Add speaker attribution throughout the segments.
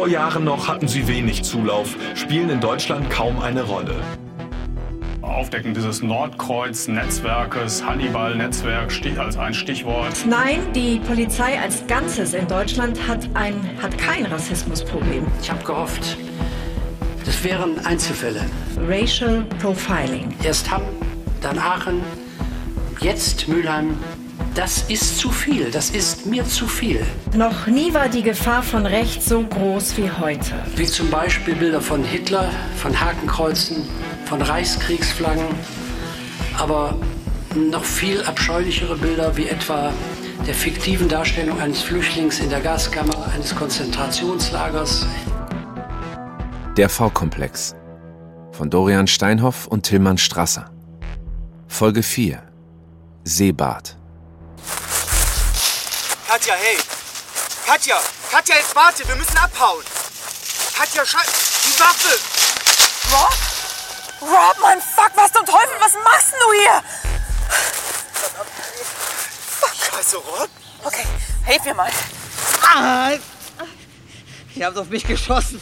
Speaker 1: vor Jahren noch hatten sie wenig Zulauf, spielen in Deutschland kaum eine Rolle.
Speaker 2: Aufdecken dieses Nordkreuz-Netzwerkes, Hannibal-Netzwerk als ein Stichwort.
Speaker 3: Nein, die Polizei als Ganzes in Deutschland hat, ein, hat kein Rassismusproblem.
Speaker 4: Ich habe gehofft, das wären Einzelfälle.
Speaker 3: Racial Profiling.
Speaker 4: Erst Hamm, dann Aachen, jetzt Mülheim. Das ist zu viel, das ist mir zu viel.
Speaker 3: Noch nie war die Gefahr von rechts so groß wie heute.
Speaker 4: Wie zum Beispiel Bilder von Hitler, von Hakenkreuzen, von Reichskriegsflaggen, aber noch viel abscheulichere Bilder wie etwa der fiktiven Darstellung eines Flüchtlings in der Gaskammer eines Konzentrationslagers.
Speaker 5: Der V-Komplex von Dorian Steinhoff und Tillmann Strasser. Folge 4 Seebad.
Speaker 6: Katja, hey! Katja! Katja, jetzt warte, wir müssen abhauen! Katja, scheiß... Die Waffe!
Speaker 7: Rob? Rob, mein Fuck, was zum Teufel, was machst du hier?
Speaker 6: Scheiße, Rob!
Speaker 7: Okay, hilf mir mal.
Speaker 6: Ah, ihr habt auf mich geschossen.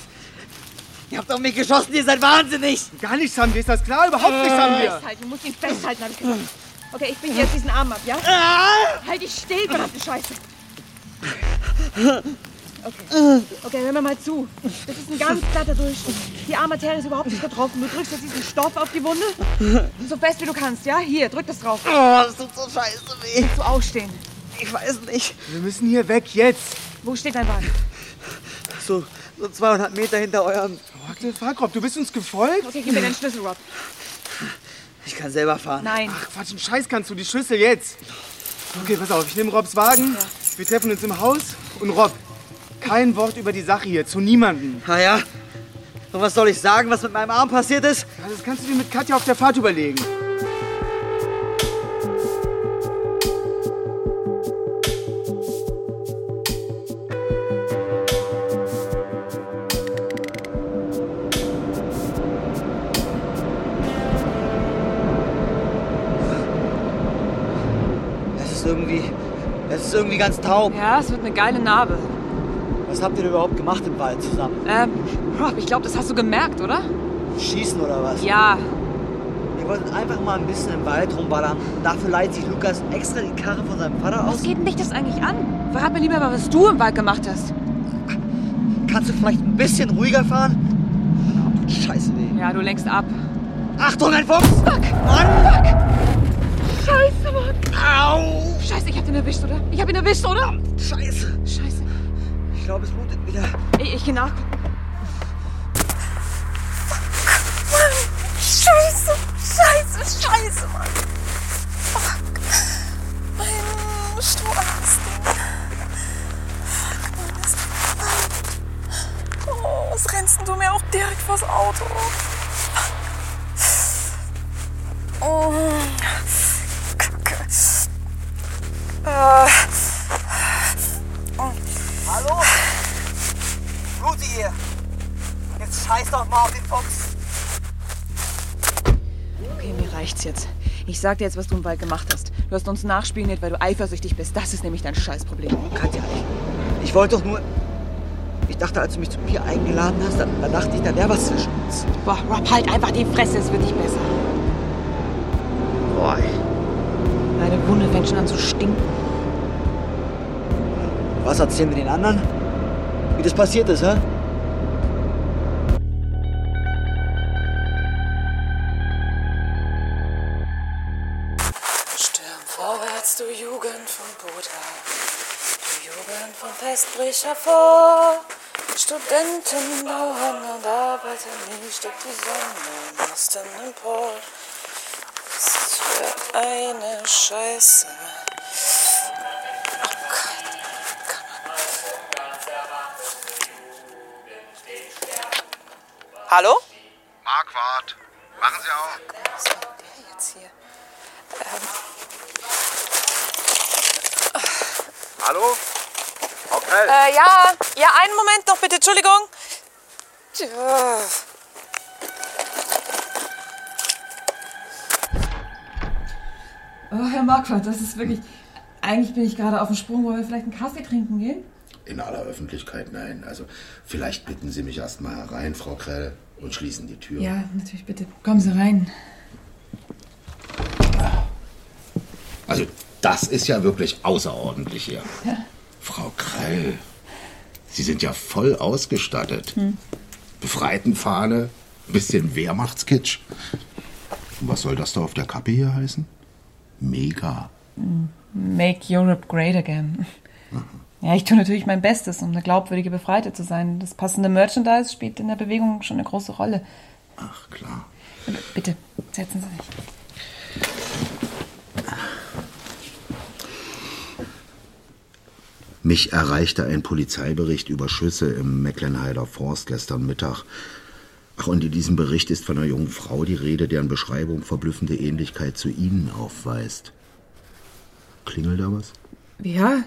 Speaker 6: Ihr habt auf mich geschossen, ihr seid wahnsinnig.
Speaker 8: Gar nichts haben wir, ist das klar? Überhaupt nichts haben wir.
Speaker 7: Festhalten, du musst ihn festhalten, hab ich gesagt. Okay, ich bin jetzt diesen Arm ab, ja? Halt dich still, verdammte Scheiße. Okay. okay, hör mir mal zu. Das ist ein ganz glatter Durchschnitt. Die Armaterie ist überhaupt nicht getroffen. Du drückst jetzt diesen Stoff auf die Wunde. So fest wie du kannst, ja? Hier, drück das drauf.
Speaker 6: Oh, das tut so scheiße weh.
Speaker 7: Willst du aufstehen?
Speaker 6: Ich weiß nicht.
Speaker 8: Wir müssen hier weg, jetzt.
Speaker 7: Wo steht dein Wagen?
Speaker 6: So, so 200 Meter hinter eurem...
Speaker 8: What the fuck, Rob, du bist uns gefolgt?
Speaker 7: Okay, gib mir den Schlüssel, Rob.
Speaker 6: Ich kann selber fahren.
Speaker 7: Nein.
Speaker 8: Ach, Quatsch, einen Scheiß kannst du, die Schlüssel jetzt. Okay, pass auf, ich nehme Robs Wagen. Wir treffen uns im Haus. Und Rob, kein Wort über die Sache hier, zu niemandem.
Speaker 6: Na ja. Und was soll ich sagen, was mit meinem Arm passiert ist?
Speaker 8: Ja, Das kannst du dir mit Katja auf der Fahrt überlegen.
Speaker 6: Irgendwie ganz taub.
Speaker 7: Ja, es wird eine geile Narbe.
Speaker 6: Was habt ihr denn überhaupt gemacht im Wald zusammen?
Speaker 7: Ähm, Rob, ich glaube, das hast du gemerkt, oder?
Speaker 6: Schießen oder was?
Speaker 7: Ja.
Speaker 6: Wir wollten einfach mal ein bisschen im Wald rumballern. Und dafür leiht sich Lukas extra die Karre von seinem Vater
Speaker 7: Was
Speaker 6: aus.
Speaker 7: geht denn dich das eigentlich an? Verrat mir lieber mal, was du im Wald gemacht hast.
Speaker 6: Kannst du vielleicht ein bisschen ruhiger fahren? Oh, scheiße weh.
Speaker 7: Ja, du lenkst ab.
Speaker 6: Achtung, ein Fuchs!
Speaker 7: Fuck!
Speaker 6: Mann!
Speaker 7: Scheiße, Mann!
Speaker 6: Au!
Speaker 7: Scheiße, ich hab ihn erwischt, oder? Ich hab ihn erwischt, oder?
Speaker 6: Scheiße!
Speaker 7: Scheiße.
Speaker 6: Ich glaube, es blutet wieder.
Speaker 7: Ich, ich geh nachgucken.
Speaker 9: Scheiße, scheiße, scheiße, Mann. Fuck. Mein. Fuck, Mann, ist das Oh, was rennst denn du mir auch direkt vors Auto?
Speaker 7: Sag dir jetzt, was du im Wald gemacht hast. Du hast uns nachspioniert, weil du eifersüchtig bist. Das ist nämlich dein Scheißproblem.
Speaker 6: Katja, ich, ich wollte doch nur... Ich dachte, als du mich zum Bier eingeladen hast, da, da dachte ich, da wäre was zwischen uns.
Speaker 7: Boah, Rob, halt einfach die Fresse, es wird nicht besser.
Speaker 6: Boah, ey.
Speaker 7: Deine Wunde fängt schon an zu stinken.
Speaker 6: Was erzählen wir den anderen? Wie das passiert ist, hä?
Speaker 9: Brich hervor. Studenten bauen und arbeiten nie, steckt die Sonne im Osten empor. Was ist für eine Scheiße. Oh Gott,
Speaker 7: Hallo?
Speaker 10: Marquardt, machen Sie auf.
Speaker 9: was macht der jetzt hier?
Speaker 10: Hallo? Okay.
Speaker 9: Äh, ja, ja, einen Moment noch bitte, Entschuldigung. Tja.
Speaker 11: Oh, Herr Marquardt, das ist wirklich. Eigentlich bin ich gerade auf dem Sprung. Wollen wir vielleicht einen Kaffee trinken gehen? In aller Öffentlichkeit nein. Also vielleicht bitten Sie mich erst mal herein, Frau Krell, und schließen die Tür.
Speaker 7: Ja, natürlich, bitte. Kommen Sie rein.
Speaker 11: Also das ist ja wirklich außerordentlich hier.
Speaker 7: Ja.
Speaker 11: Frau Krell, Sie sind ja voll ausgestattet.
Speaker 7: Hm.
Speaker 11: Befreitenfahne, bisschen Wehrmachtskitsch. Und was soll das da auf der Kappe hier heißen? Mega.
Speaker 7: Make Europe great again. Ja, ich tue natürlich mein Bestes, um eine glaubwürdige Befreite zu sein. Das passende Merchandise spielt in der Bewegung schon eine große Rolle.
Speaker 11: Ach, klar.
Speaker 7: Bitte, setzen Sie sich.
Speaker 11: Mich erreichte ein Polizeibericht über Schüsse im Mecklenheider Forst gestern Mittag. Ach, und in diesem Bericht ist von einer jungen Frau die Rede, deren Beschreibung verblüffende Ähnlichkeit zu Ihnen aufweist. Klingelt da was?
Speaker 7: Ja,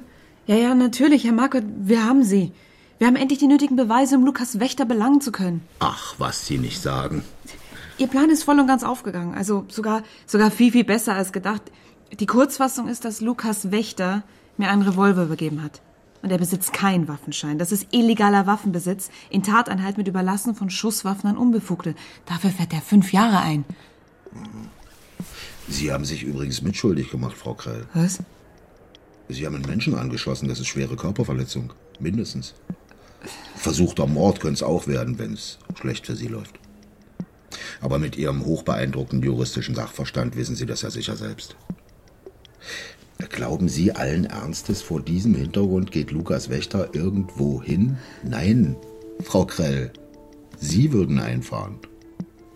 Speaker 7: ja, ja, natürlich, Herr Marquardt, wir haben sie. Wir haben endlich die nötigen Beweise, um Lukas Wächter belangen zu können.
Speaker 11: Ach, was Sie nicht sagen.
Speaker 7: Ihr Plan ist voll und ganz aufgegangen. Also sogar, sogar viel, viel besser als gedacht. Die Kurzfassung ist, dass Lukas Wächter mir einen Revolver übergeben hat. Und er besitzt keinen Waffenschein. Das ist illegaler Waffenbesitz in Tateinheit mit Überlassen von Schusswaffen an Unbefugte. Dafür fährt er fünf Jahre ein.
Speaker 11: Sie haben sich übrigens mitschuldig gemacht, Frau Krell.
Speaker 7: Was?
Speaker 11: Sie haben einen Menschen angeschossen. Das ist schwere Körperverletzung. Mindestens. Versuchter Mord könnte es auch werden, wenn es schlecht für Sie läuft. Aber mit Ihrem hochbeeindruckenden juristischen Sachverstand wissen Sie das ja sicher selbst. Glauben Sie allen Ernstes, vor diesem Hintergrund geht Lukas Wächter irgendwo hin? Nein, Frau Krell. Sie würden einfahren.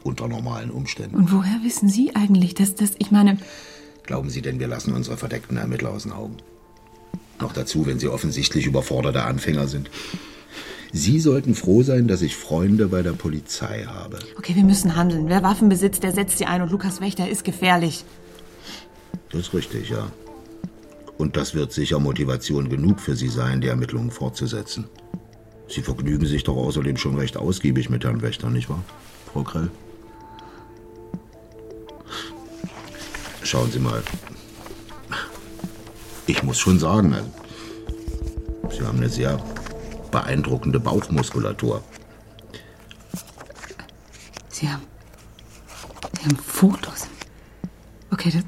Speaker 11: Unter normalen Umständen.
Speaker 7: Und woher wissen Sie eigentlich, dass das, ich meine,
Speaker 11: Glauben Sie denn, wir lassen unsere verdeckten Ermittler aus den Augen? Noch dazu, wenn sie offensichtlich überforderte Anfänger sind. Sie sollten froh sein, dass ich Freunde bei der Polizei habe.
Speaker 7: okay, wir müssen handeln. Wer Waffen besitzt, der setzt sie ein und Lukas Wächter ist gefährlich.
Speaker 11: Das ist richtig, ja. Und das wird sicher Motivation genug für Sie sein, die Ermittlungen fortzusetzen. Sie vergnügen sich doch außerdem schon recht ausgiebig mit Herrn Wächter, nicht wahr, Frau Krell? Schauen Sie mal. Ich muss schon sagen, also, Sie haben eine sehr beeindruckende Bauchmuskulatur.
Speaker 7: Sie haben, Sie haben Fotos. Okay, das,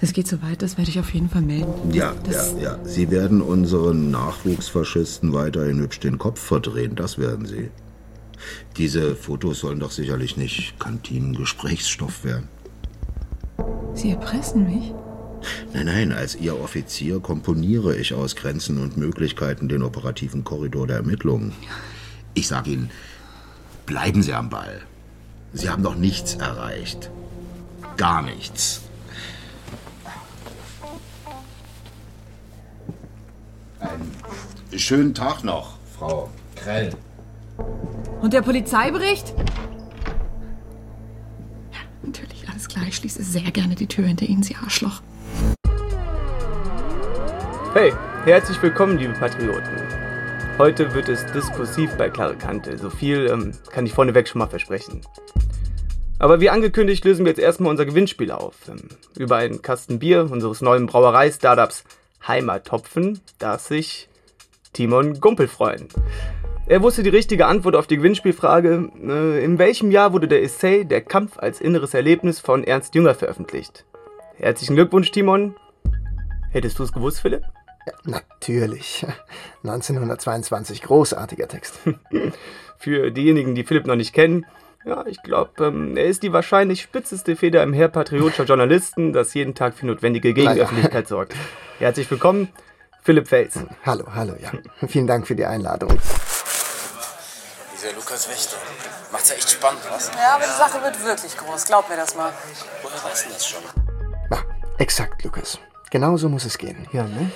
Speaker 7: das geht so weit, das werde ich auf jeden Fall melden.
Speaker 11: Ja,
Speaker 7: das,
Speaker 11: ja, ja. Sie werden unseren Nachwuchsfaschisten weiterhin hübsch den Kopf verdrehen, das werden Sie. Diese Fotos sollen doch sicherlich nicht Kantinengesprächsstoff werden.
Speaker 7: Sie erpressen mich?
Speaker 11: Nein, nein, als Ihr Offizier komponiere ich aus Grenzen und Möglichkeiten den operativen Korridor der Ermittlungen. Ich sage Ihnen, bleiben Sie am Ball. Sie haben doch nichts erreicht. Gar nichts. Schönen Tag noch, Frau Krell.
Speaker 7: Und der Polizeibericht? Ja, natürlich, alles klar. Ich schließe sehr gerne die Tür hinter Ihnen, Sie Arschloch.
Speaker 8: Hey, herzlich willkommen, liebe Patrioten. Heute wird es diskursiv bei Klare Kante. So viel ähm, kann ich vorneweg schon mal versprechen. Aber wie angekündigt, lösen wir jetzt erstmal unser Gewinnspiel auf. Ähm, über einen Kasten Bier unseres neuen Brauerei-Startups Heimattopfen darf sich Timon Gumpel freuen. Er wusste die richtige Antwort auf die Gewinnspielfrage. Äh, in welchem Jahr wurde der Essay Der Kampf als inneres Erlebnis von Ernst Jünger veröffentlicht? Herzlichen Glückwunsch, Timon. Hättest du es gewusst, Philipp?
Speaker 12: Natürlich. 1922, großartiger Text.
Speaker 8: Für diejenigen, die Philipp noch nicht kennen, ja, ich glaube, ähm, er ist die wahrscheinlich spitzeste Feder im Heer patriotischer Journalisten, das jeden Tag für notwendige Gegenöffentlichkeit sorgt. Herzlich willkommen, Philipp Fels.
Speaker 12: Hallo, hallo, ja. Vielen Dank für die Einladung.
Speaker 10: Dieser Lukas Wächter. Macht's ja echt spannend, was?
Speaker 13: Ja, aber die Sache wird wirklich groß. Glaub mir das mal.
Speaker 10: Woher weißt du das schon?
Speaker 12: Exakt, Lukas. Genau so muss es gehen.
Speaker 8: Ja, ne?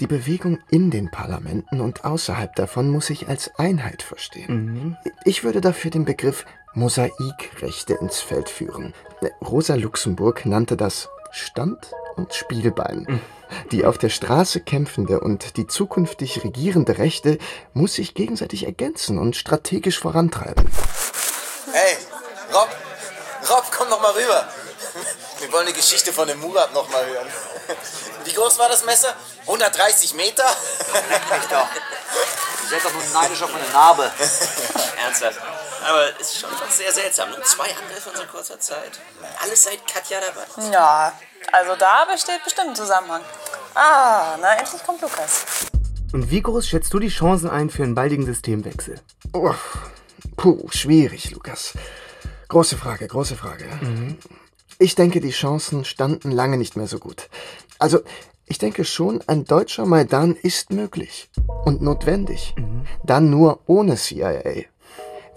Speaker 12: Die Bewegung in den Parlamenten und außerhalb davon muss sich als Einheit verstehen. Ich würde dafür den Begriff Mosaikrechte ins Feld führen. Rosa Luxemburg nannte das Stand- und Spielbein. Die auf der Straße kämpfende und die zukünftig regierende Rechte muss sich gegenseitig ergänzen und strategisch vorantreiben.
Speaker 10: Hey, Rob! Rob, komm noch mal rüber! Wir wollen die Geschichte von dem Murat noch mal hören. Wie groß war das Messer? 130 Meter? doch.
Speaker 14: seid doch nur neidisch auf meine Narbe.
Speaker 15: Ernsthaft. Aber es ist schon doch sehr seltsam. Nur zwei Angriffe in so kurzer Zeit. Alles seit Katja dabei.
Speaker 7: Ja, also da besteht bestimmt ein Zusammenhang. Ah, na endlich kommt Lukas.
Speaker 16: Und wie groß schätzt du die Chancen ein für einen baldigen Systemwechsel?
Speaker 12: Oh, puh, schwierig, Lukas. Große Frage, große Frage. Ich denke, die Chancen standen lange nicht mehr so gut. Also, ich denke schon, ein deutscher Maidan ist möglich und notwendig. Dann nur ohne CIA.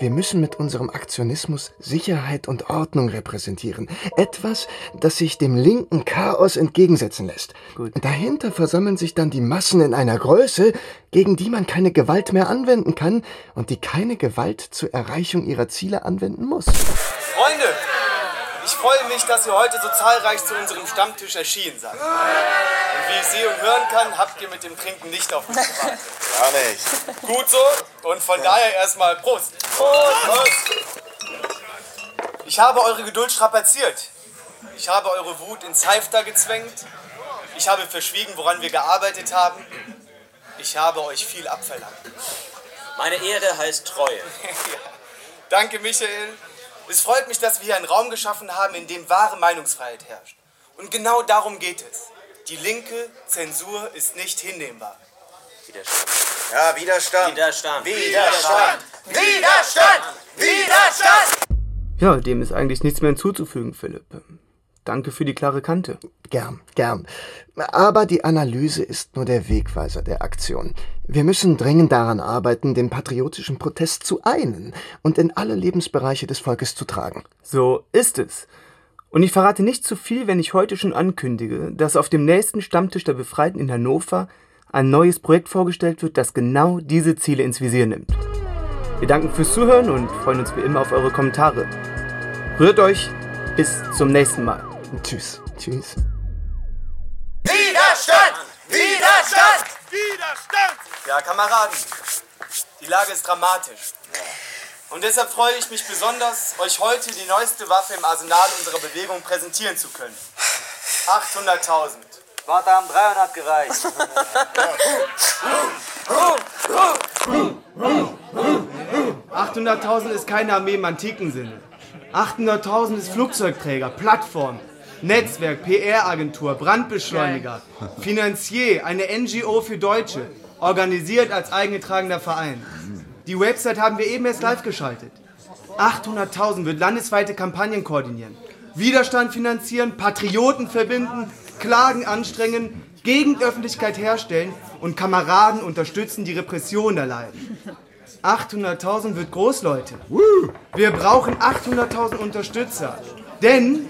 Speaker 12: Wir müssen mit unserem Aktionismus Sicherheit und Ordnung repräsentieren. Etwas, das sich dem linken Chaos entgegensetzen lässt. Dahinter versammeln sich dann die Massen in einer Größe, gegen die man keine Gewalt mehr anwenden kann und die keine Gewalt zur Erreichung ihrer Ziele anwenden muss.
Speaker 17: Freunde, ich freue mich, dass ihr heute so zahlreich zu unserem Stammtisch erschienen seid. Und wie ich sehe und hören kann, habt ihr mit dem Trinken nicht auf mich gewartet.
Speaker 18: Gar nicht.
Speaker 17: Gut so und von daher erstmal Prost. Prost. Ich habe eure Geduld strapaziert. Ich habe eure Wut ins Halfter gezwängt. Ich habe verschwiegen, woran wir gearbeitet haben. Ich habe euch viel abverlangt.
Speaker 15: Meine Ehre heißt Treue.
Speaker 17: Danke, Michael. Es freut mich, dass wir hier einen Raum geschaffen haben, in dem wahre Meinungsfreiheit herrscht. Und genau darum geht es. Die linke Zensur ist nicht hinnehmbar.
Speaker 15: Widerstand.
Speaker 18: Ja, Widerstand.
Speaker 15: Widerstand.
Speaker 18: Widerstand. Widerstand. Widerstand.
Speaker 16: Ja, dem ist eigentlich nichts mehr hinzuzufügen, Philipp. Danke für die klare Kante.
Speaker 12: Gern, gern. Aber die Analyse ist nur der Wegweiser der Aktion. Wir müssen dringend daran arbeiten, den patriotischen Protest zu einen und in alle Lebensbereiche des Volkes zu tragen.
Speaker 16: So ist es. Und ich verrate nicht zu viel, wenn ich heute schon ankündige, dass auf dem nächsten Stammtisch der Befreiten in Hannover ein neues Projekt vorgestellt wird, das genau diese Ziele ins Visier nimmt. Wir danken fürs Zuhören und freuen uns wie immer auf eure Kommentare. Rührt euch, bis zum nächsten Mal.
Speaker 12: Tschüss. Tschüss.
Speaker 18: Widerstand. Widerstand.
Speaker 17: Widerstand! Ja, Kameraden, die Lage ist dramatisch. Und deshalb freue ich mich besonders, euch heute die neueste Waffe im Arsenal unserer Bewegung präsentieren zu können. 800.000.
Speaker 14: Warte, haben 300 gereicht.
Speaker 8: 800.000 ist keine Armee im antiken Sinne. 800.000 ist Flugzeugträger, Plattform, Netzwerk, PR-Agentur, Brandbeschleuniger, Finanzier, eine NGO für Deutsche, organisiert als eingetragener Verein. Die Website haben wir eben erst live geschaltet. 800.000 wird landesweite Kampagnen koordinieren, Widerstand finanzieren, Patrioten verbinden, Klagen anstrengen, Gegenöffentlichkeit herstellen und Kameraden unterstützen, die Repression erleiden. 800.000 wird groß, Leute. Wir brauchen 800.000 Unterstützer. Denn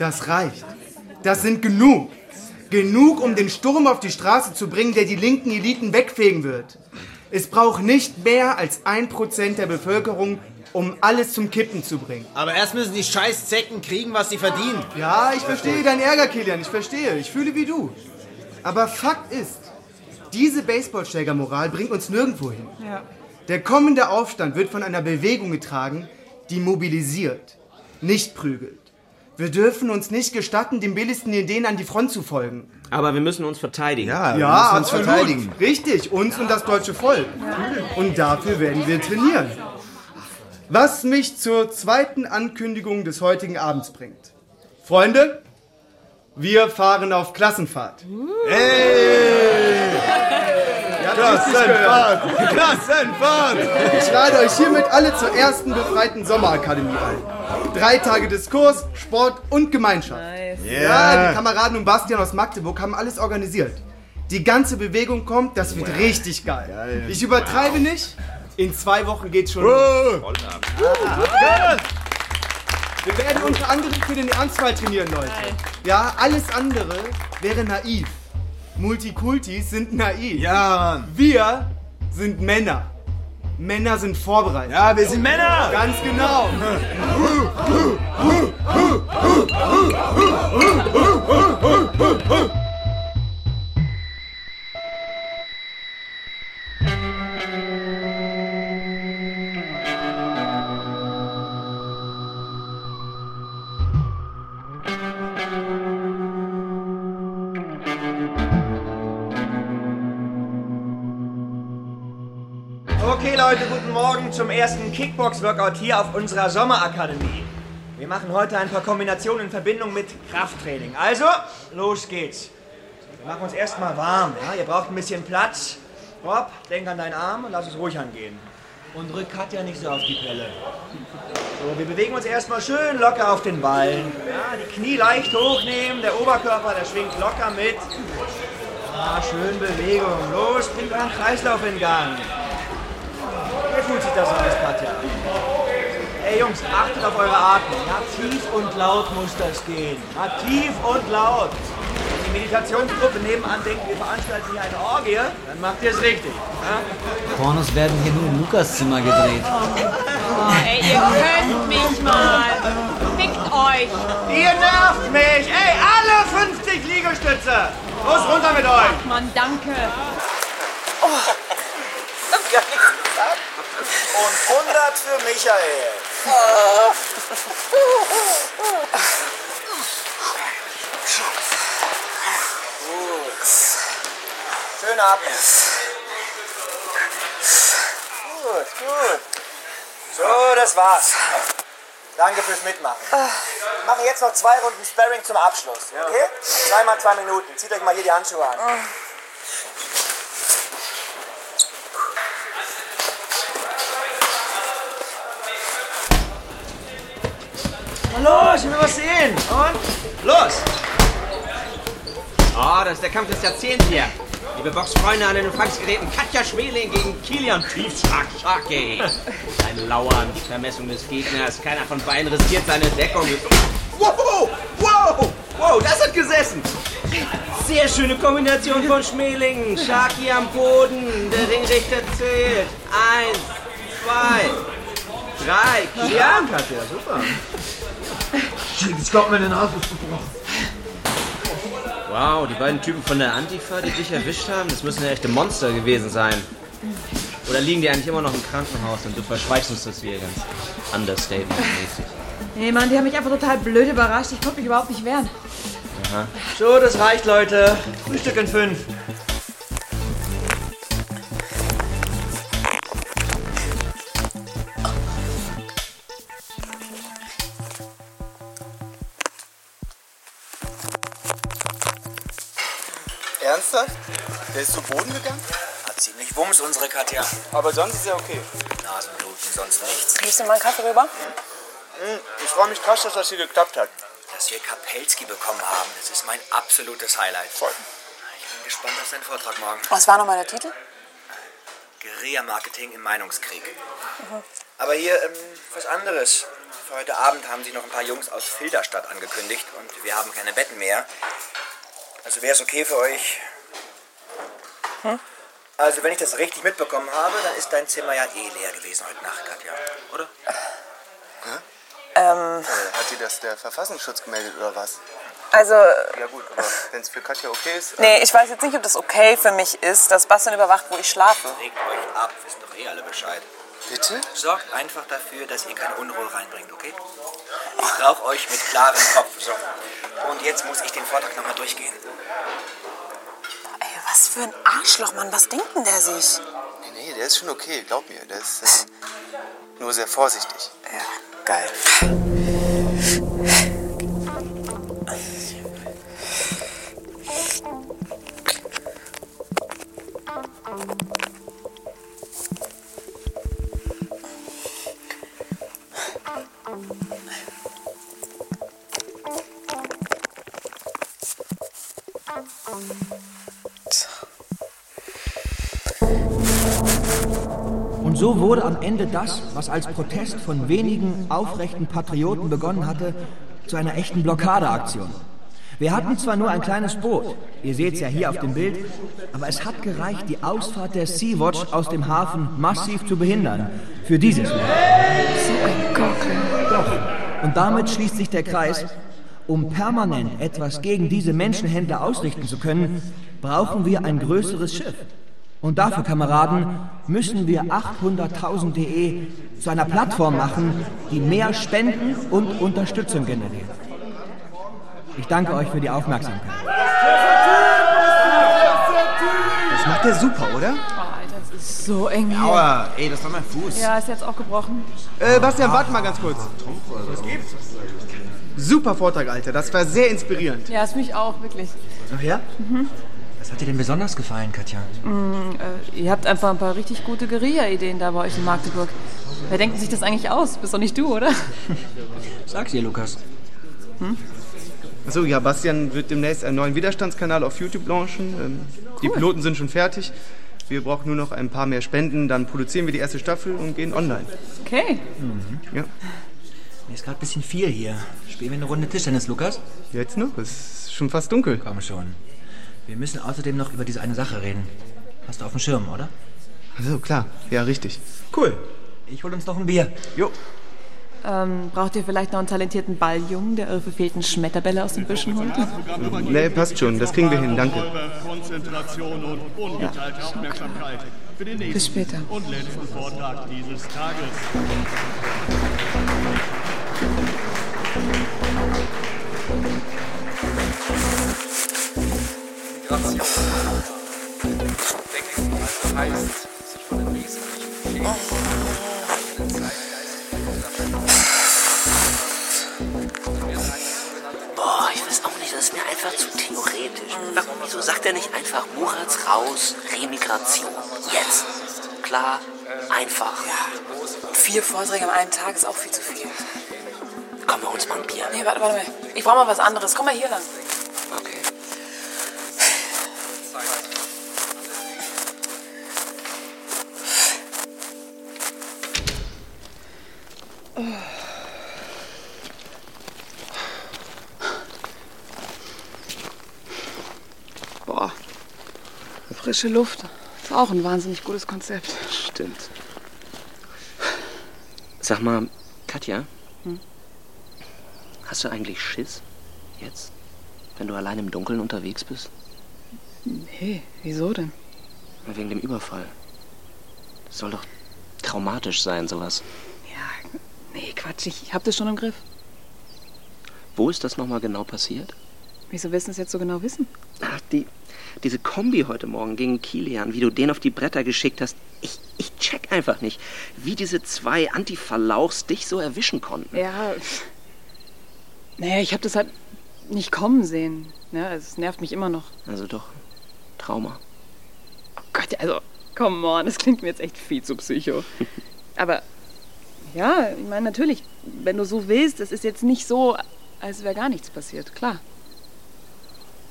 Speaker 8: das reicht. Das sind genug. Genug, um den Sturm auf die Straße zu bringen, der die linken Eliten wegfegen wird. Es braucht nicht mehr als ein Prozent der Bevölkerung, um alles zum Kippen zu bringen.
Speaker 19: Aber erst müssen die scheiß Zecken kriegen, was sie verdienen.
Speaker 8: Ja, ich verstehe deinen Ärger, Kilian. Ich verstehe. Ich fühle wie du. Aber Fakt ist, diese Baseballschlägermoral bringt uns nirgendwo hin.
Speaker 20: Ja.
Speaker 8: Der kommende Aufstand wird von einer Bewegung getragen, die mobilisiert, nicht prügelt. Wir dürfen uns nicht gestatten, den billigsten Ideen an die Front zu folgen.
Speaker 19: Aber wir müssen uns verteidigen.
Speaker 8: Ja, absolut. Richtig, uns und das deutsche Volk. Und dafür werden wir trainieren. Was mich zur zweiten Ankündigung des heutigen Abends bringt. Freunde, wir fahren auf Klassenfahrt. Ja, das ist
Speaker 19: Klassenfahrt!
Speaker 8: Klassenfahrt! Ich lade euch hiermit alle zur ersten befreiten Sommerakademie ein. Drei Tage Diskurs, Sport und Gemeinschaft.
Speaker 19: Yeah.
Speaker 8: Ja, die Kameraden und Bastian aus Magdeburg haben alles organisiert. Die ganze Bewegung kommt, das wird richtig geil. Ich übertreibe nicht. In zwei Wochen geht's schon. los. Ja. Wir werden unter anderem für den Ernstfall trainieren, Leute. Ja, alles andere wäre naiv. Multikultis sind naiv. Ja, Mann. Wir sind Männer. Männer sind vorbereitet. Ja, wir sind Männer! Ganz genau!
Speaker 14: Morgen zum ersten Kickbox-Workout hier auf unserer Sommerakademie. Wir machen heute ein paar Kombinationen in Verbindung mit Krafttraining. Also, los geht's. Wir machen uns erstmal warm. Ja? Ihr braucht ein bisschen Platz. Rob, denk an deinen Arm und lass es ruhig angehen. Und rück Katja nicht so auf die Pelle. So, wir bewegen uns erstmal schön locker auf den Ballen. Ja, die Knie leicht hochnehmen, der Oberkörper, der schwingt locker mit. Ah, schön Bewegung. Los, bringt euren Kreislauf in Gang. Wie fühlt sich das aus, Katja? Ey Jungs, achtet auf eure Atmung. Ja, tief und laut muss das gehen. Ja, tief und laut. Wenn die Meditationsgruppe nebenan denkt, wir veranstalten hier eine Orgie, dann macht ihr es richtig. Ja?
Speaker 21: Pornos werden hier nur im Lukas-Zimmer gedreht.
Speaker 5: Oh, ey, ihr könnt mich mal. Fickt euch.
Speaker 14: Ihr nervt mich! Ey, alle 50 Liegestütze! Los, runter mit euch!
Speaker 5: Ach, Mann, danke.
Speaker 14: Oh. Hab gar nichts gesagt. Und 100 für Michael. Schön atmen. Gut, gut. So, das war's. Danke fürs Mitmachen. Wir machen jetzt noch zwei Runden Sparring zum Abschluss. Okay? Zweimal zwei Minuten. Zieht euch mal hier die Handschuhe an. Hallo, ich will was sehen. Und? Los!
Speaker 19: Oh, das ist der Kampf des Jahrzehnts hier. Liebe Boxfreunde an den Empfangsgeräten, Katja Schmeling gegen Kilian Tiefschlag Schake. Ein Lauern, die Vermessung des Gegners. Keiner von beiden riskiert seine Deckung. Wow, wow, wow, das hat gesessen. Sehr schöne Kombination von Schmeling. Shaki am Boden, der Ringrichter zählt. Eins, zwei, drei. Kilian, Katja, super.
Speaker 8: Ich glaub, meine Nase ist gebrochen.
Speaker 19: Wow, die beiden Typen von der Antifa, die dich erwischt haben, das müssen ja echte Monster gewesen sein. Oder liegen die eigentlich immer noch im Krankenhaus und du verschweigst uns das hier ganz understatement-mäßig?
Speaker 20: Nee, Mann, die haben mich einfach total blöd überrascht. Ich konnte mich überhaupt nicht wehren.
Speaker 19: Aha.
Speaker 14: So, das reicht, Leute. Frühstück in fünf.
Speaker 17: Der ist zu Boden gegangen?
Speaker 18: Hat ziemlich Wumms, unsere Katja.
Speaker 17: Aber sonst ist er okay.
Speaker 18: Nasenbluten, sonst nichts.
Speaker 7: Gibst du mal einen Kaffee rüber?
Speaker 17: Hm, Ich freue mich krass, dass das hier geklappt hat.
Speaker 18: Dass wir Kapelski bekommen haben, das ist mein absolutes Highlight.
Speaker 17: Voll.
Speaker 18: Ich bin gespannt auf seinen Vortrag morgen.
Speaker 7: Was war nochmal der Titel?
Speaker 18: Guerilla-Marketing im Meinungskrieg. Aber hier ähm, was anderes. Für heute Abend haben sie noch ein paar Jungs aus Filderstadt angekündigt und wir haben keine Betten mehr. Also wäre es okay für euch? Also wenn ich das richtig mitbekommen habe, dann ist dein Zimmer ja eh leer gewesen heute Nacht, Katja, oder?
Speaker 7: Ähm,
Speaker 17: Äh, Hat dir das der Verfassungsschutz gemeldet oder was?
Speaker 7: also,
Speaker 17: Ja gut, aber wenn es für Katja okay ist... äh,
Speaker 7: nee, ich weiß jetzt nicht, ob das okay für mich ist, dass Bastian überwacht, wo ich schlafe.
Speaker 18: Regt euch ab, wissen doch eh alle Bescheid.
Speaker 17: Bitte?
Speaker 18: Sorgt einfach dafür, dass ihr keine Unruhe reinbringt, okay? Ich brauche euch mit klarem Kopf. So. Und jetzt muss ich den Vortrag nochmal durchgehen.
Speaker 7: Für ein Arschloch, Mann. Was denkt denn der sich?
Speaker 17: Nee, nee, der ist schon okay, glaub mir. Der ist äh, nur sehr vorsichtig.
Speaker 7: Ja, geil.
Speaker 22: So wurde am Ende das, was als Protest von wenigen aufrechten Patrioten begonnen hatte, zu einer echten Blockadeaktion. Wir hatten zwar nur ein kleines Boot, ihr seht es ja hier auf dem Bild, aber es hat gereicht, die Ausfahrt der Sea-Watch aus dem Hafen massiv zu behindern. Für dieses Mal. Doch. Und damit schließt sich der Kreis. Um permanent etwas gegen diese Menschenhändler ausrichten zu können, brauchen wir ein größeres Schiff. Und dafür, Kameraden, müssen wir 800.000.de zu einer Plattform machen, die mehr Spenden und Unterstützung generiert. Ich danke euch für die Aufmerksamkeit.
Speaker 8: Das macht er super, oder?
Speaker 5: Alter, ist so eng hier.
Speaker 19: Aua, ey, das war mein Fuß.
Speaker 5: Ja, ist jetzt auch gebrochen.
Speaker 8: Äh, Bastian, warte mal ganz kurz.
Speaker 19: Was gibt's?
Speaker 8: Super Vortrag, Alter. Das war sehr inspirierend.
Speaker 5: Ja, ist mich auch, wirklich.
Speaker 19: Ach ja?
Speaker 5: Mhm.
Speaker 21: Was hat dir denn besonders gefallen, Katja?
Speaker 5: Mm, äh, ihr habt einfach ein paar richtig gute Guerilla-Ideen da bei euch in Magdeburg. Wer denkt sich das eigentlich aus? Bist doch nicht du, oder?
Speaker 21: Sag's dir, Lukas.
Speaker 5: Hm?
Speaker 8: Achso, ja, Bastian wird demnächst einen neuen Widerstandskanal auf YouTube launchen. Ähm, Die Piloten sind schon fertig. Wir brauchen nur noch ein paar mehr Spenden, dann produzieren wir die erste Staffel und gehen online.
Speaker 5: Okay.
Speaker 8: Ja.
Speaker 21: Mir ist gerade ein bisschen viel hier. Spielen wir eine Runde Tischtennis, Lukas?
Speaker 8: Jetzt noch? Es ist schon fast dunkel.
Speaker 21: Komm schon. Wir müssen außerdem noch über diese eine Sache reden. Hast du auf dem Schirm, oder?
Speaker 8: Also klar, ja, richtig.
Speaker 21: Cool. Ich hol uns noch ein Bier.
Speaker 8: Jo.
Speaker 5: Ähm, braucht ihr vielleicht noch einen talentierten Balljungen, der eure verfehlten Schmetterbälle aus den Büschen holt?
Speaker 8: Nee, passt schon. Das kriegen wir hin. Danke.
Speaker 2: Konzentration und ungeteilte Aufmerksamkeit für den nächsten
Speaker 5: Bis später.
Speaker 2: und letzten Vortrag dieses Tages.
Speaker 23: Heißt, sich von den wesentlichen Geschehen
Speaker 15: Boah, ich weiß auch nicht, das ist mir einfach zu theoretisch. Warum, wieso sagt er nicht einfach Murats raus, Remigration? Jetzt. Klar, einfach.
Speaker 7: Und vier Vorträge am einen Tag ist auch viel zu viel.
Speaker 15: Komm, wir uns mal ein Bier.
Speaker 7: Nee, warte, warte mal. Ich brauche mal was anderes. Komm mal hier lang. Boah. Frische Luft. Ist auch ein wahnsinnig gutes Konzept.
Speaker 15: Stimmt. Sag mal, Katja,
Speaker 7: Hm?
Speaker 15: hast du eigentlich Schiss? Jetzt? Wenn du allein im Dunkeln unterwegs bist?
Speaker 7: Nee, wieso denn?
Speaker 15: Wegen dem Überfall. Das soll doch traumatisch sein, sowas.
Speaker 7: Quatsch, ich hab das schon im Griff.
Speaker 15: Wo ist das nochmal genau passiert?
Speaker 7: Wieso willst du es jetzt so genau wissen?
Speaker 15: Ach, die, diese Kombi heute Morgen gegen Kilian, wie du den auf die Bretter geschickt hast. Ich, ich check einfach nicht, wie diese zwei Antifalauchs dich so erwischen konnten.
Speaker 7: Ja. Naja, ich hab das halt nicht kommen sehen. Ja, es nervt mich immer noch.
Speaker 15: Also doch, Trauma.
Speaker 7: Oh Gott, also, come on, das klingt mir jetzt echt viel zu psycho. Aber, ja, ich meine, natürlich, wenn du so willst, es ist jetzt nicht so, als wäre gar nichts passiert, klar.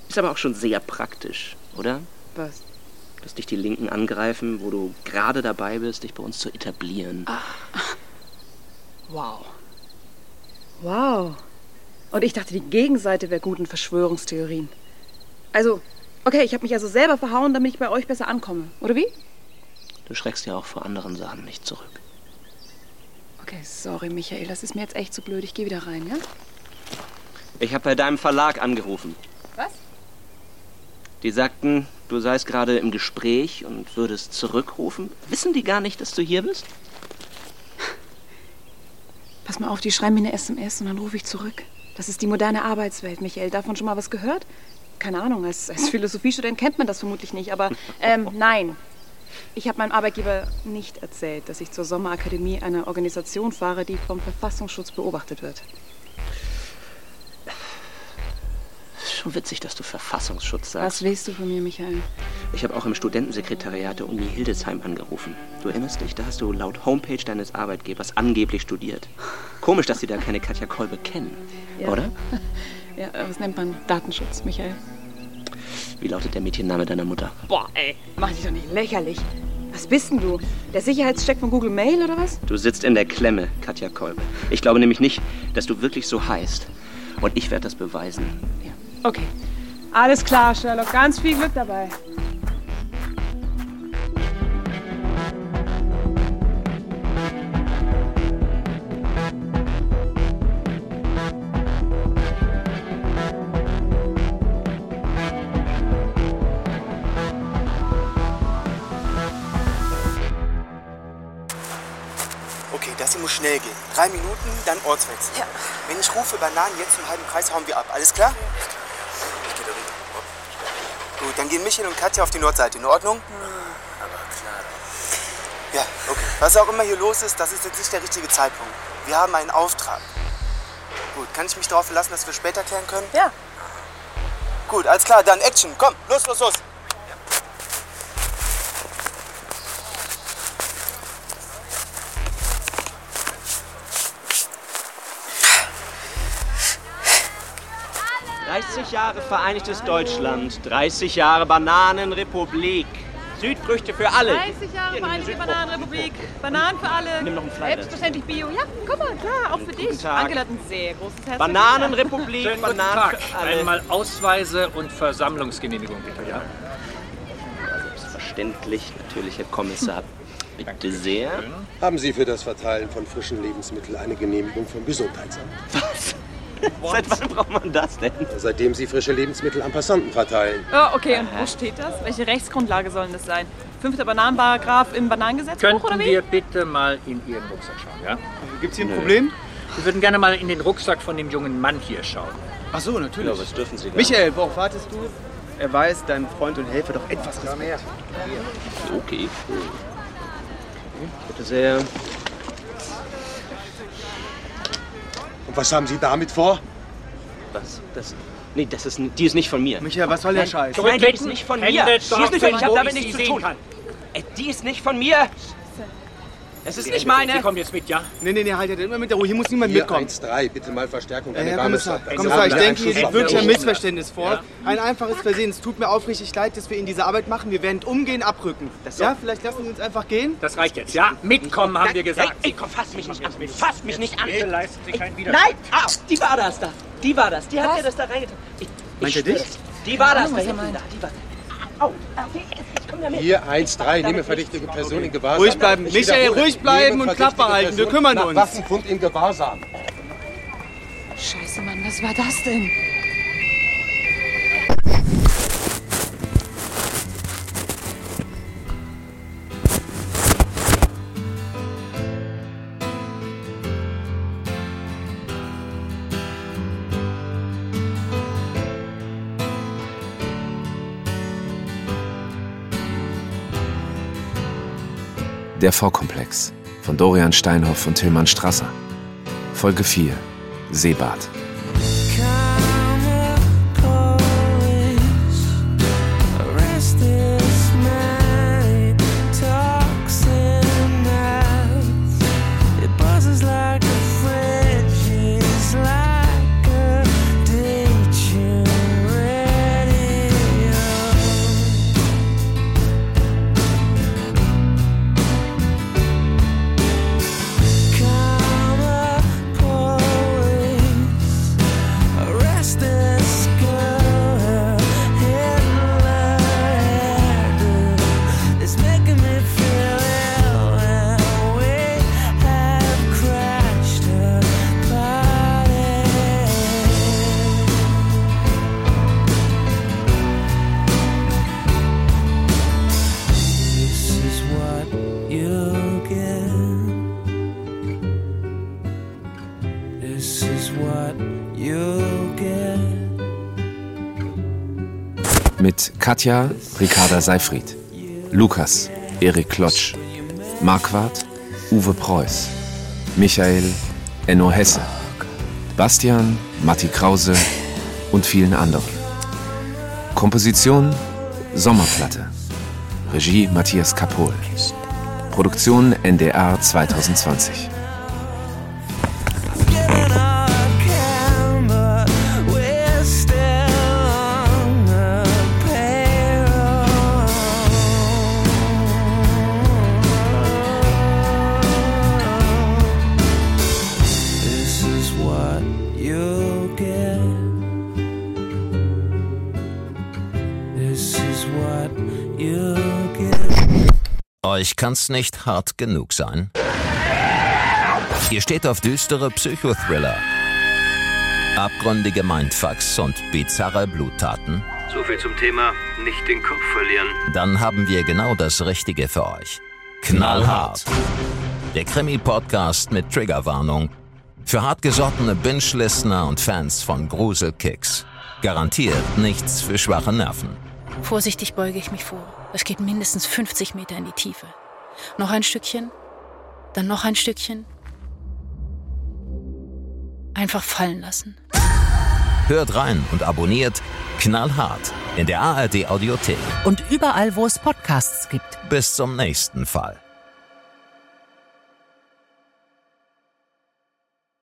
Speaker 15: Ist aber auch schon sehr praktisch, oder?
Speaker 7: Was?
Speaker 15: Dass dich die Linken angreifen, wo du gerade dabei bist, dich bei uns zu etablieren.
Speaker 7: Wow. Wow. Und ich dachte, die Gegenseite wäre gut in Verschwörungstheorien. Also, okay, ich habe mich also selber verhauen, damit ich bei euch besser ankomme. Oder wie?
Speaker 15: Du schreckst ja auch vor anderen Sachen nicht zurück.
Speaker 7: Okay, sorry, Michael, das ist mir jetzt echt zu blöd. Ich gehe wieder rein, ja?
Speaker 15: Ich habe bei deinem Verlag angerufen.
Speaker 7: Was?
Speaker 15: Die sagten, du seist gerade im Gespräch und würdest zurückrufen. Wissen die gar nicht, dass du hier bist?
Speaker 7: Pass mal auf, die schreiben mir eine SMS und dann rufe ich zurück. Das ist die moderne Arbeitswelt, Michael. Davon schon mal was gehört? Keine Ahnung, als, als Philosophiestudent kennt man das vermutlich nicht, aber ähm, nein. Ich habe meinem Arbeitgeber nicht erzählt, dass ich zur Sommerakademie einer Organisation fahre, die vom Verfassungsschutz beobachtet wird.
Speaker 15: Schon witzig, dass du Verfassungsschutz sagst.
Speaker 7: Was willst du von mir, Michael?
Speaker 15: Ich habe auch im Studentensekretariat der Uni Hildesheim angerufen. Du erinnerst dich, da hast du laut Homepage deines Arbeitgebers angeblich studiert. Komisch, dass sie da keine Katja Kolbe kennen,
Speaker 7: Ja.
Speaker 15: oder?
Speaker 7: Ja, was nennt man Datenschutz, Michael?
Speaker 15: Wie lautet der Mädchenname deiner Mutter?
Speaker 7: Boah, ey, mach dich doch nicht lächerlich. Was bist denn du? Der Sicherheitscheck von Google Mail oder was?
Speaker 15: Du sitzt in der Klemme, Katja Kolbe. Ich glaube nämlich nicht, dass du wirklich so heißt. Und ich werde das beweisen.
Speaker 7: Okay. Alles klar, Sherlock. Ganz viel Glück dabei.
Speaker 24: Muss schnell gehen. Drei Minuten, dann Ortswechsel.
Speaker 7: Ja.
Speaker 24: Wenn ich rufe Bananen jetzt im halben Kreis, hauen wir ab. Alles klar? Ich gehe darüber. Gut, dann gehen Michael und Katja auf die Nordseite. In Ordnung?
Speaker 7: Hm.
Speaker 24: Aber klar. Ja, okay. Was auch immer hier los ist, das ist jetzt nicht der richtige Zeitpunkt. Wir haben einen Auftrag. Gut, kann ich mich darauf verlassen, dass wir später klären können?
Speaker 5: Ja.
Speaker 24: Gut, alles klar, dann Action. Komm, los, los, los.
Speaker 19: 30 Jahre Vereinigtes Deutschland, 30 Jahre Bananenrepublik. Südfrüchte für alle.
Speaker 5: 30 Jahre
Speaker 19: Hier,
Speaker 5: Vereinigte. Bananenrepublik. Bananen für alle.
Speaker 19: Nimm noch einen Fleisch.
Speaker 5: Selbstverständlich Bio. Ja, komm mal, klar, auch für dich.
Speaker 19: Tag.
Speaker 5: Angela hat ein sehr großes Herz.
Speaker 19: Bananenrepublik,
Speaker 23: Schönen guten
Speaker 19: Bananen
Speaker 23: Tag.
Speaker 19: für alle.
Speaker 23: Einmal Ausweise und Versammlungsgenehmigung, bitte, ja?
Speaker 15: Selbstverständlich, natürlich, Herr Kommissar. Bitte sehr.
Speaker 25: Haben Sie für das Verteilen von frischen Lebensmitteln eine Genehmigung vom Gesundheitsamt?
Speaker 19: Seit wann braucht man das denn?
Speaker 25: Seitdem Sie frische Lebensmittel an Passanten verteilen.
Speaker 5: Oh, okay, und wo steht das? Welche Rechtsgrundlage soll das sein? Fünfter Bananenparagraf im Bananengesetzbuch oder
Speaker 23: Könnten
Speaker 5: wie?
Speaker 23: wir bitte mal in Ihren Rucksack schauen, ja?
Speaker 8: Gibt's hier ein
Speaker 23: Nö.
Speaker 8: Problem?
Speaker 23: Wir würden gerne mal in den Rucksack von dem jungen Mann hier schauen.
Speaker 8: Ach so, natürlich.
Speaker 23: Ja, was dürfen Sie da?
Speaker 8: Michael, worauf wartest du? Er weiß, deinem Freund und Helfer doch etwas Respekt.
Speaker 15: Okay.
Speaker 19: Bitte sehr.
Speaker 25: Und was haben Sie damit vor?
Speaker 15: Was? Das. Nee, das ist, die ist nicht von mir.
Speaker 8: Michael, was soll der Scheiß?
Speaker 15: Nein, die ist nicht von mir. Die ist nicht von mir. Ich habe
Speaker 23: wo
Speaker 15: damit
Speaker 23: ich
Speaker 15: nichts zu tun.
Speaker 23: sehen kann.
Speaker 15: Ey, die ist nicht von mir. Es ist nicht meine.
Speaker 23: Sie kommen jetzt mit, ja?
Speaker 8: Nee, nee, nee, halt immer mit der Ruhe. Hier muss niemand
Speaker 25: Hier
Speaker 8: mitkommen.
Speaker 25: 1-3, bitte mal Verstärkung.
Speaker 8: Ja,
Speaker 25: Eine
Speaker 8: Herr Kommissar, Kommissar, ich denke, hier wirklich ein Missverständnis vor. Ein einfaches Versehen. Es tut mir aufrichtig leid, dass wir Ihnen diese Arbeit machen. Wir werden umgehen abrücken. Ja, vielleicht lassen Sie uns einfach gehen?
Speaker 23: Das reicht jetzt, ja? Mitkommen, haben wir gesagt.
Speaker 15: Ey, komm, fass mich nicht an. Fass mich nicht an.
Speaker 23: Bitte leisten Sie keinen Widerstand.
Speaker 15: Nein! Ah, die war das da. Die war das. Die hat mir das da reingetan. Ich,
Speaker 8: Meint
Speaker 15: ich
Speaker 8: er dich?
Speaker 15: das. Die war das da hinten. Die war. Au, ah, ich komm da mit.
Speaker 25: Hier 1-3, nehme verdächtige Person in Gewahrsam.
Speaker 8: Ruhig bleiben.
Speaker 25: Ich
Speaker 8: Michael,
Speaker 25: wiederhole,
Speaker 8: ruhig bleiben
Speaker 25: nehme
Speaker 8: und Klappe
Speaker 25: verdächtige
Speaker 8: halten. Wir
Speaker 25: Person
Speaker 8: kümmern
Speaker 25: nach
Speaker 8: uns.
Speaker 25: Waffenfund in Gewahrsam.
Speaker 5: Scheiße, Mann, was war das denn?
Speaker 26: Der V-Komplex von Dorian Steinhoff und Tilman Strasser. Folge 4. Seebad. Katja Ricarda Seifried, Lukas Erik Klotsch, Marquardt Uwe Preuß, Michael Enno Hesse, Bastian Matti Krause und vielen anderen. Komposition Sommerplatte. Regie Matthias Kapohl. Produktion NDR 2020.
Speaker 27: Euch kann's nicht hart genug sein. Ihr steht auf düstere Psychothriller, abgründige Mindfucks und bizarre Bluttaten.
Speaker 10: So viel zum Thema nicht den Kopf verlieren.
Speaker 27: Dann haben wir genau das Richtige für euch. Knallhart. Der Krimi-Podcast mit Triggerwarnung. Für hartgesottene Binge-Listener und Fans von Gruselkicks. Garantiert nichts für schwache Nerven.
Speaker 28: Vorsichtig beuge ich mich vor. Es geht mindestens 50 Meter in die Tiefe.
Speaker 26: Noch ein Stückchen. Dann noch ein Stückchen. Einfach fallen lassen.
Speaker 27: Hört rein und abonniert Knallhart in der ARD Audiothek.
Speaker 29: Und überall, wo es Podcasts gibt.
Speaker 27: Bis zum nächsten Fall.